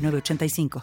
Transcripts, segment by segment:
3985.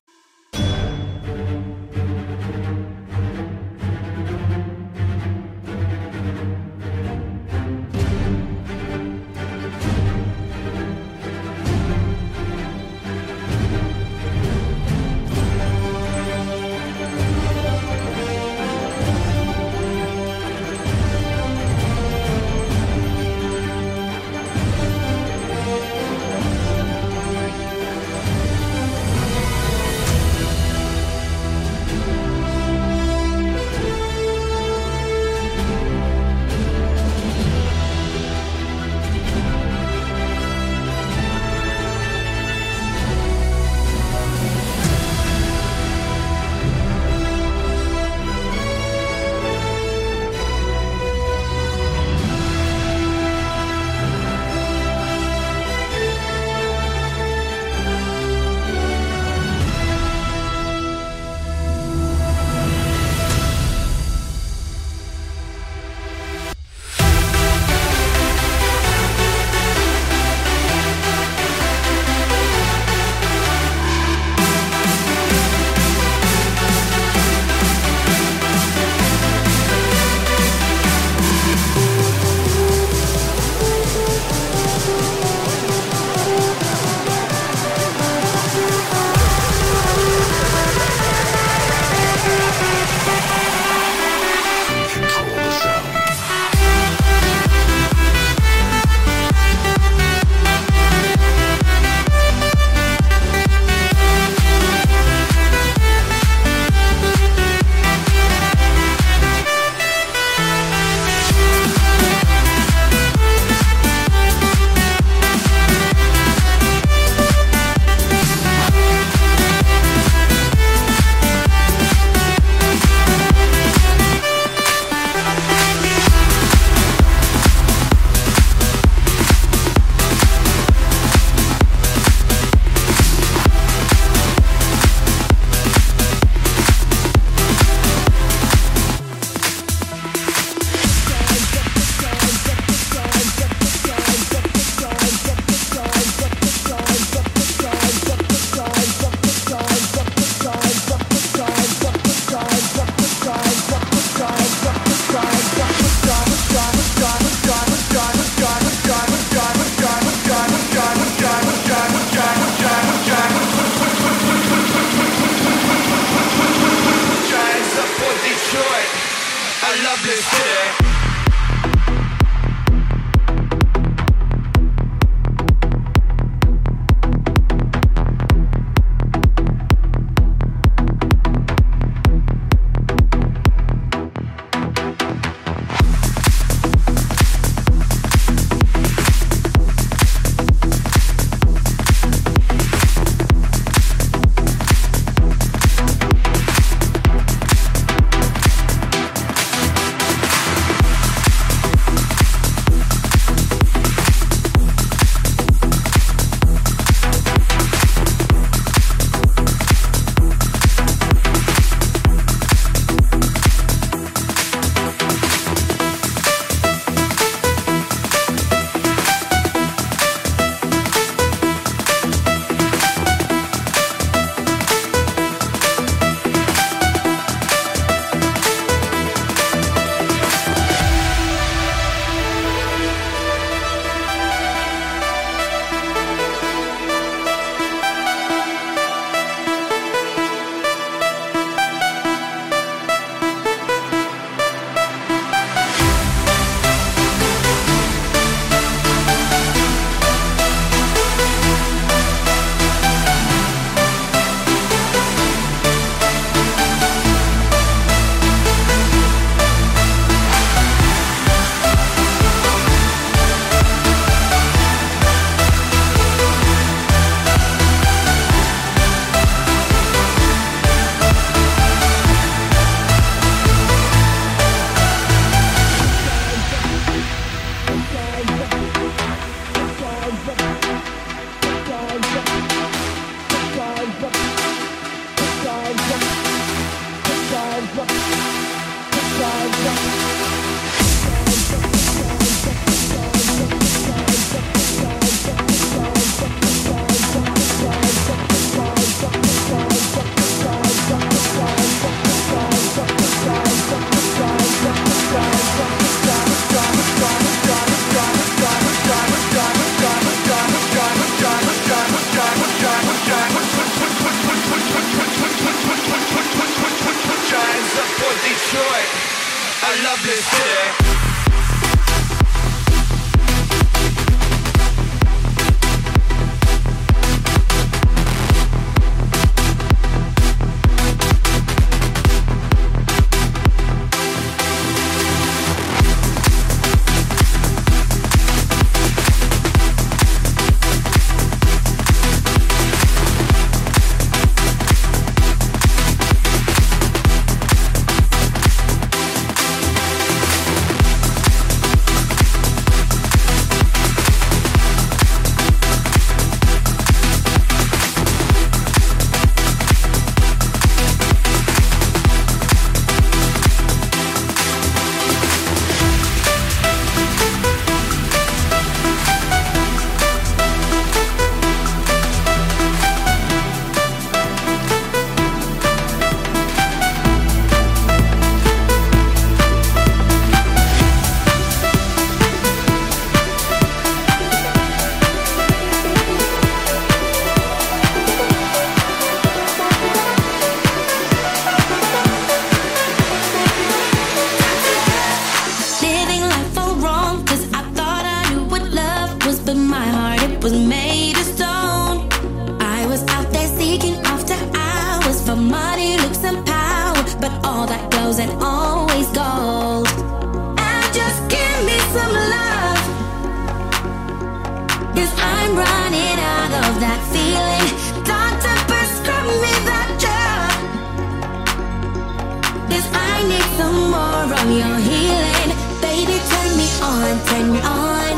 Your healing. Baby, turn me on, turn me on.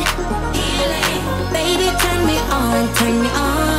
Healing. Baby, turn me on, turn me on.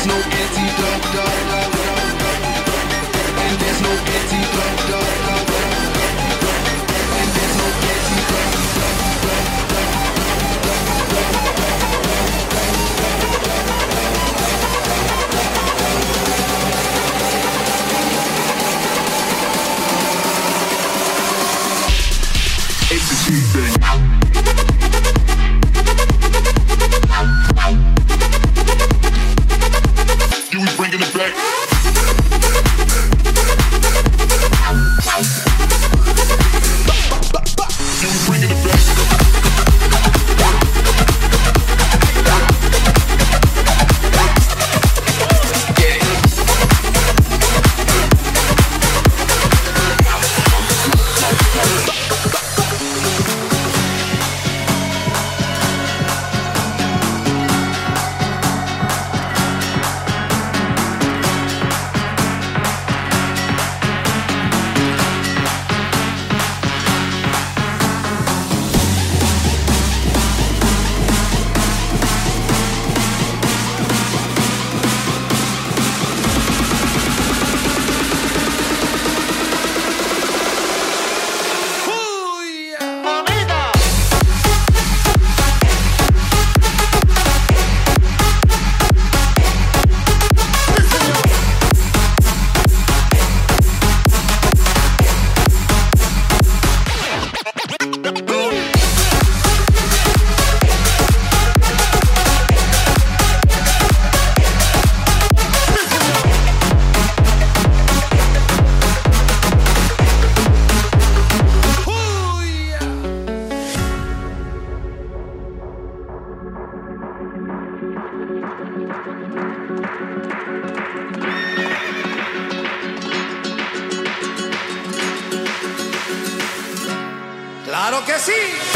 There's no. And there's no. And there's no. It's a was que sí!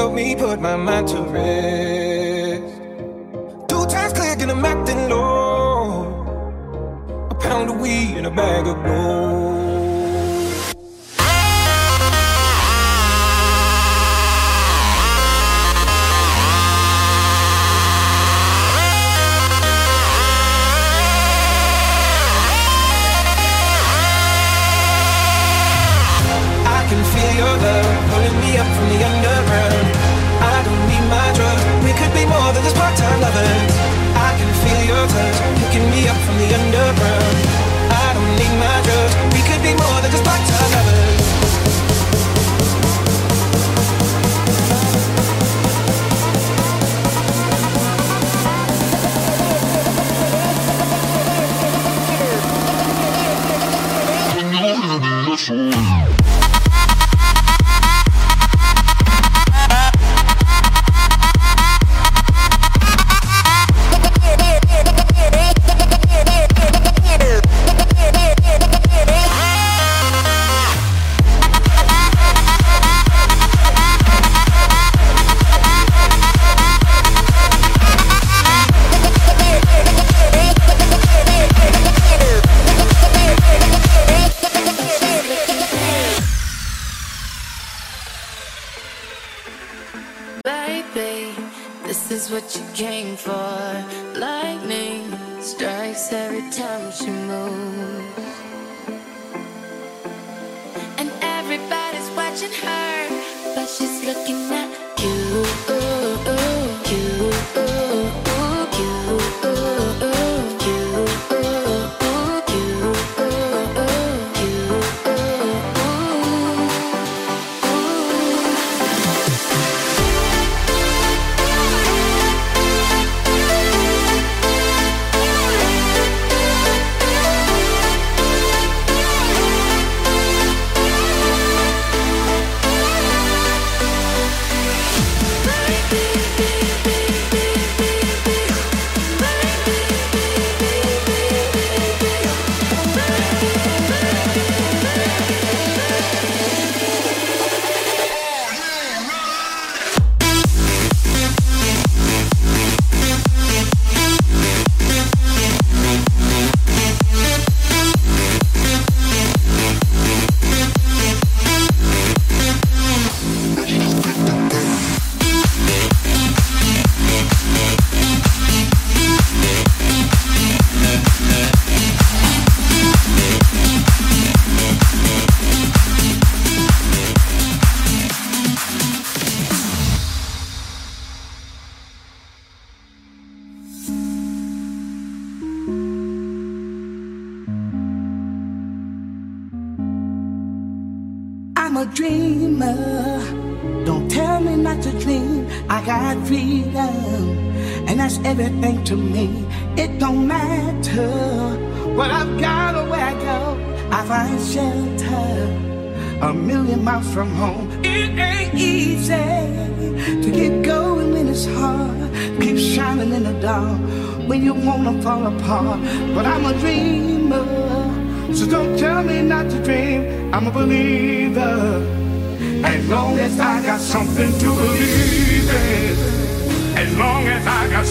help me put my mind to rest. Two times clicking, I'm acting low. A pound of weed and a bag of gold. picking me up from the underground. I don't need my drugs. We could be more than just like.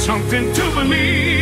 something to believe.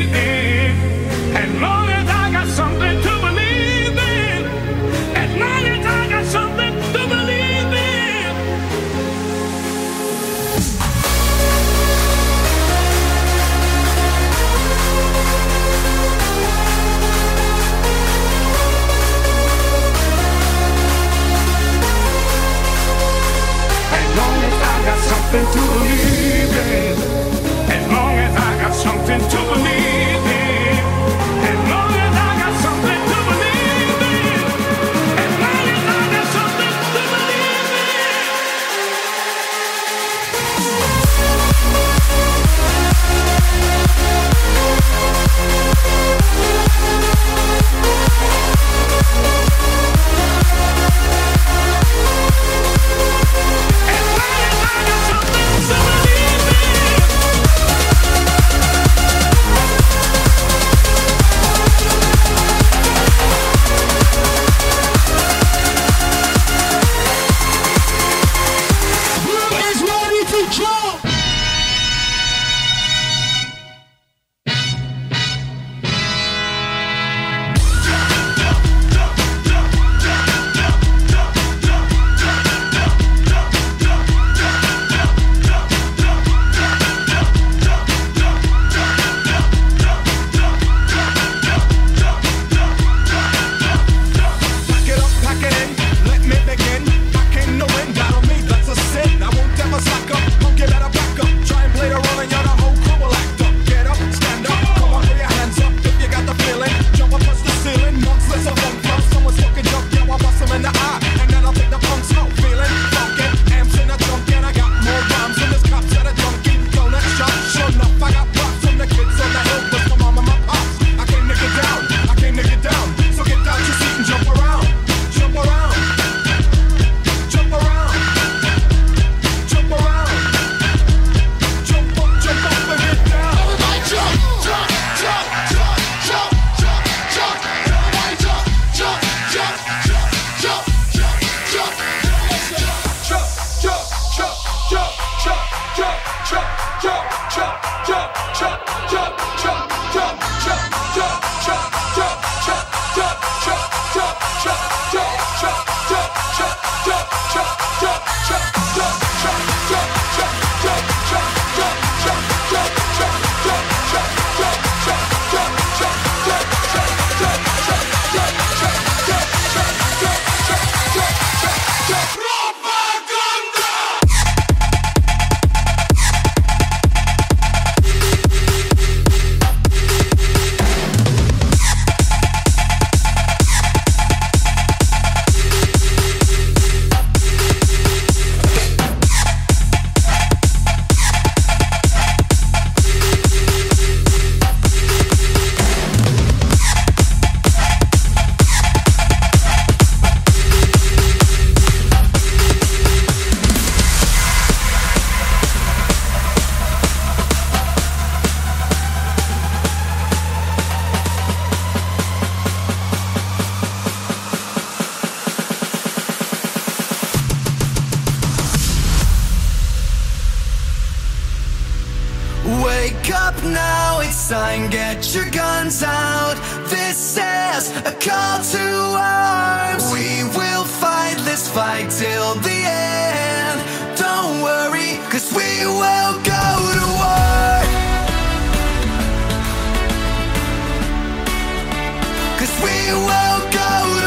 Wake up now, it's time, get your guns out. This is a call to arms. We will fight this fight till the end. Don't worry, cause we will go to war. Cause we will go to.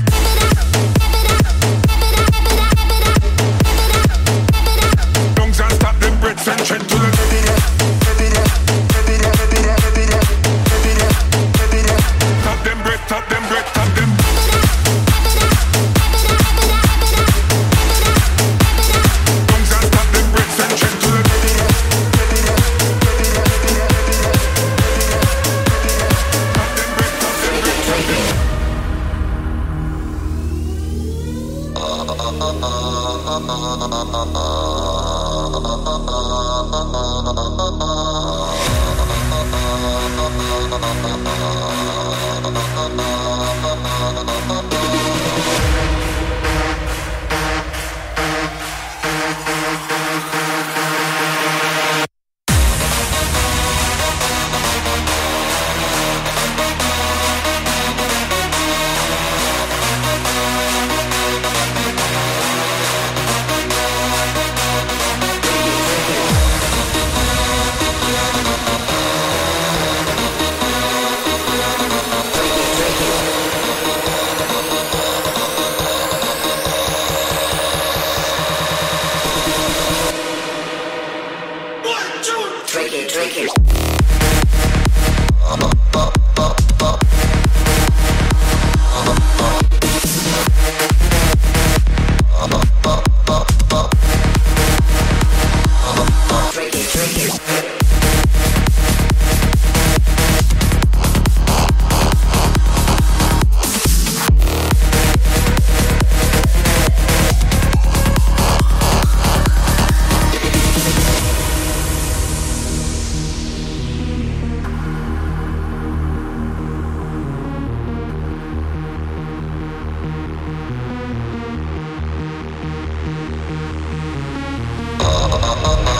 Oh.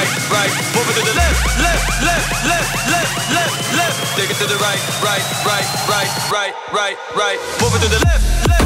right, right. Move it to the left, left, left, left, left, left, left. Take it to the right, right, right, right, right, right, right. Move it to the left, left.